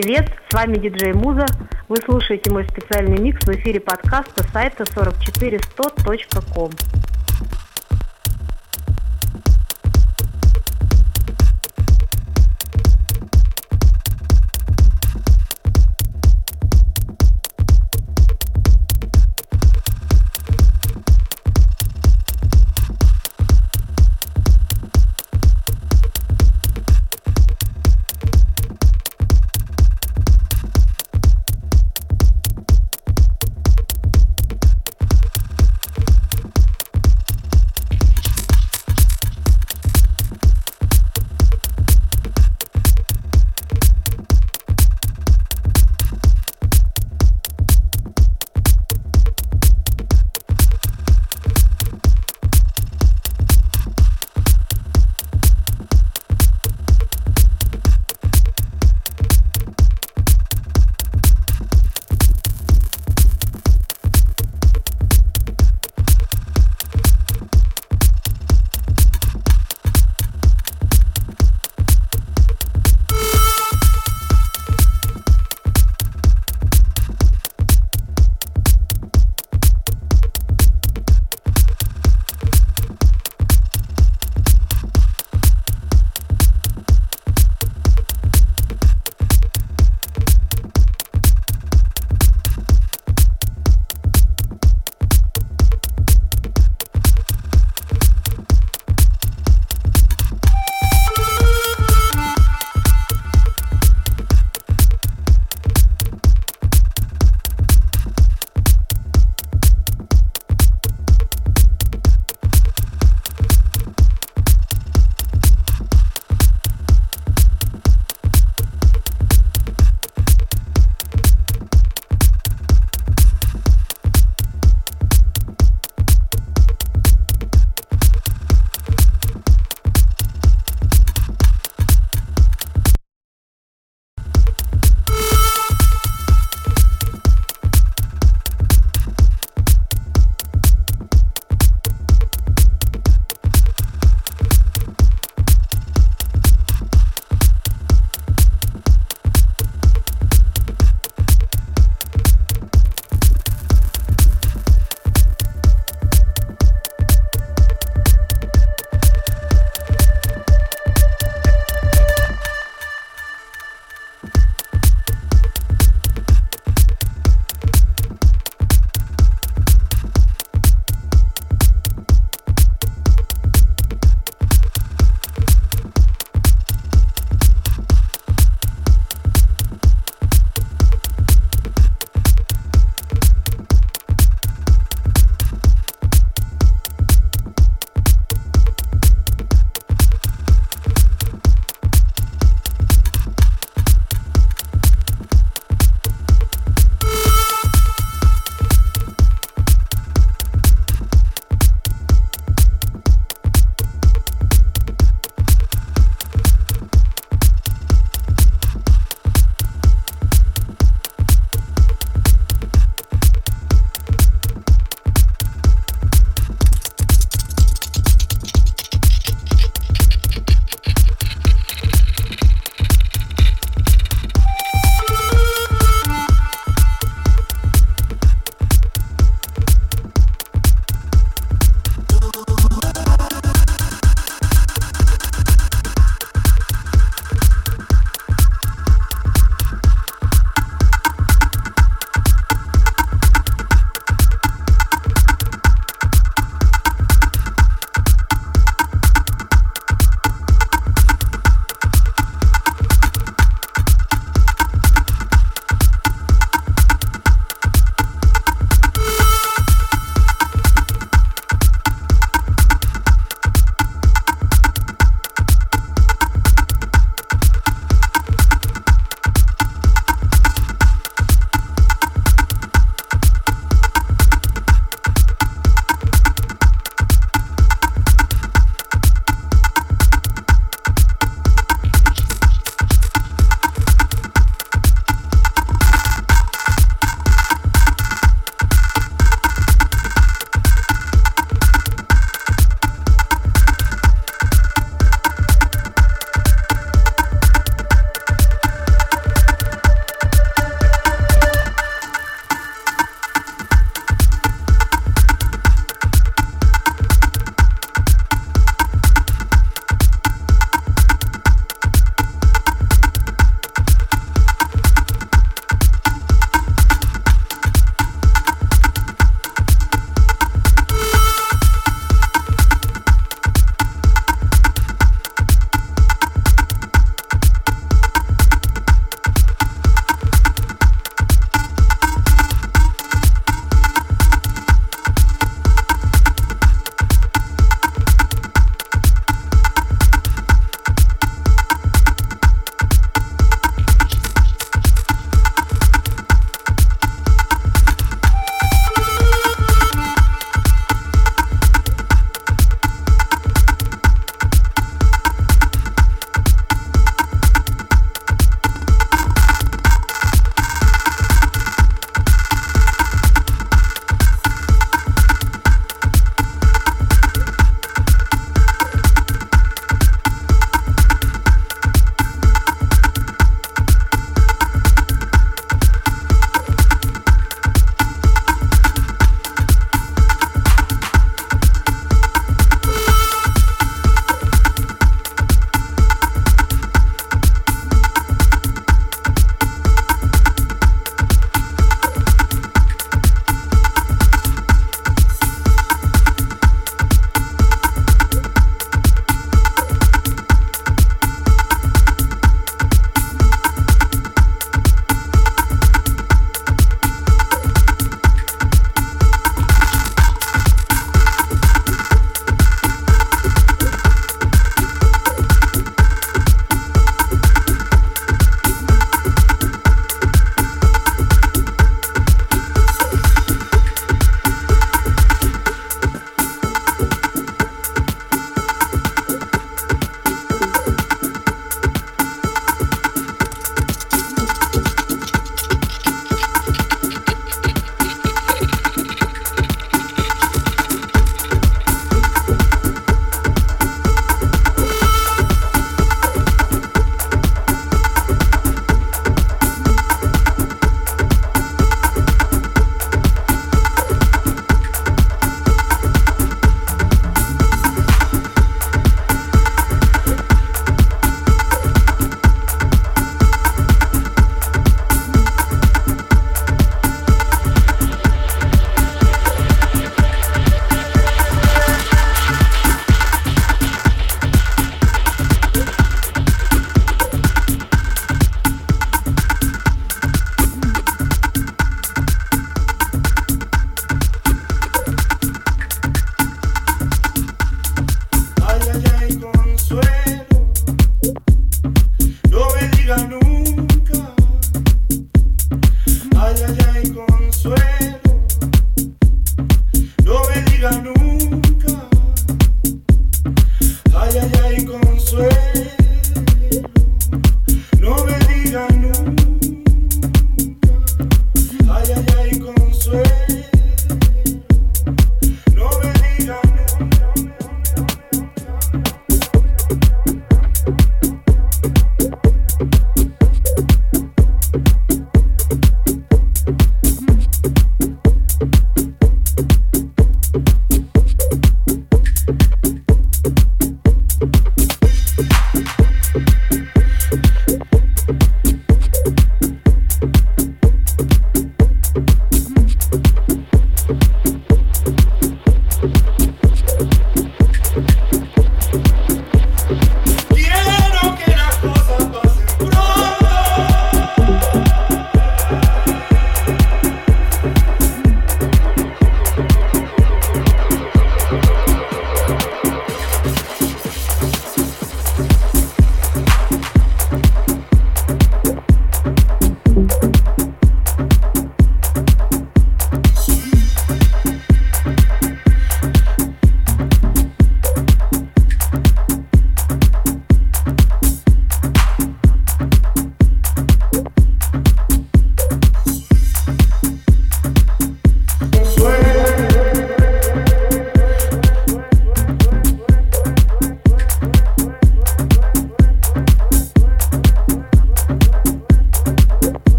привет! С вами диджей Муза. Вы слушаете мой специальный микс в эфире подкаста сайта 44100.com.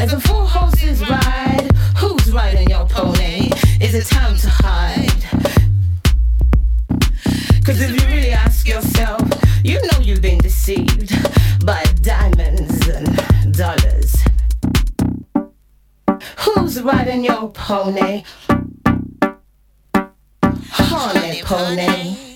As the four horses ride, who's riding your pony? Is it time to hide? Cause if you really ask yourself, you know you've been deceived by diamonds and dollars. Who's riding your pony? Honey pony.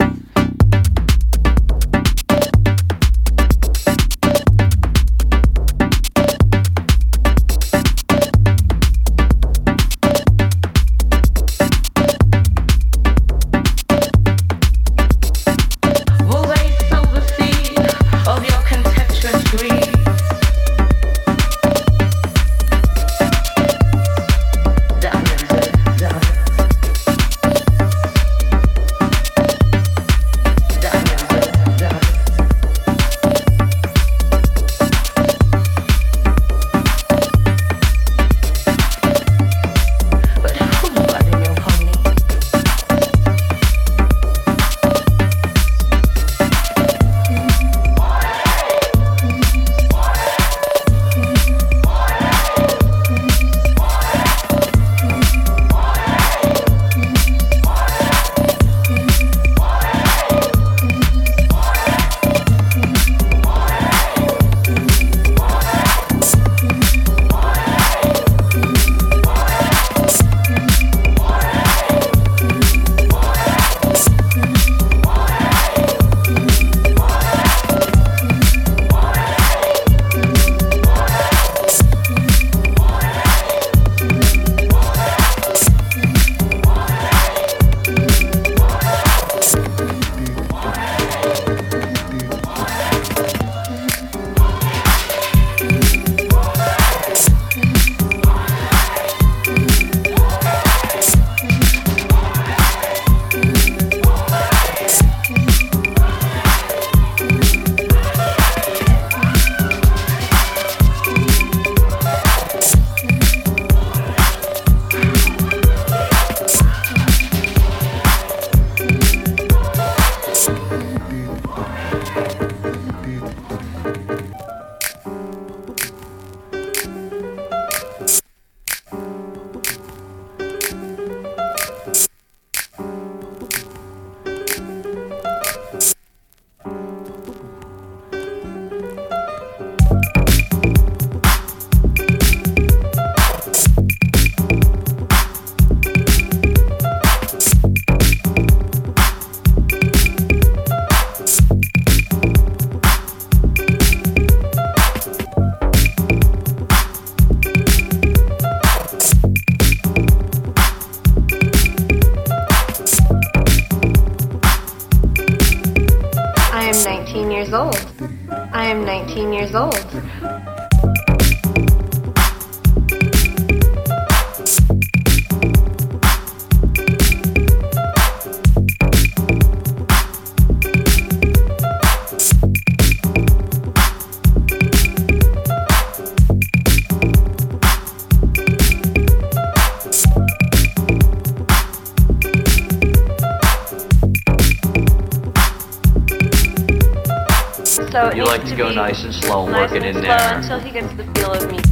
like to, go nice and slow and working and in slow there. Until he gets the feel of me.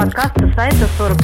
Подкаста сайта 44100.com.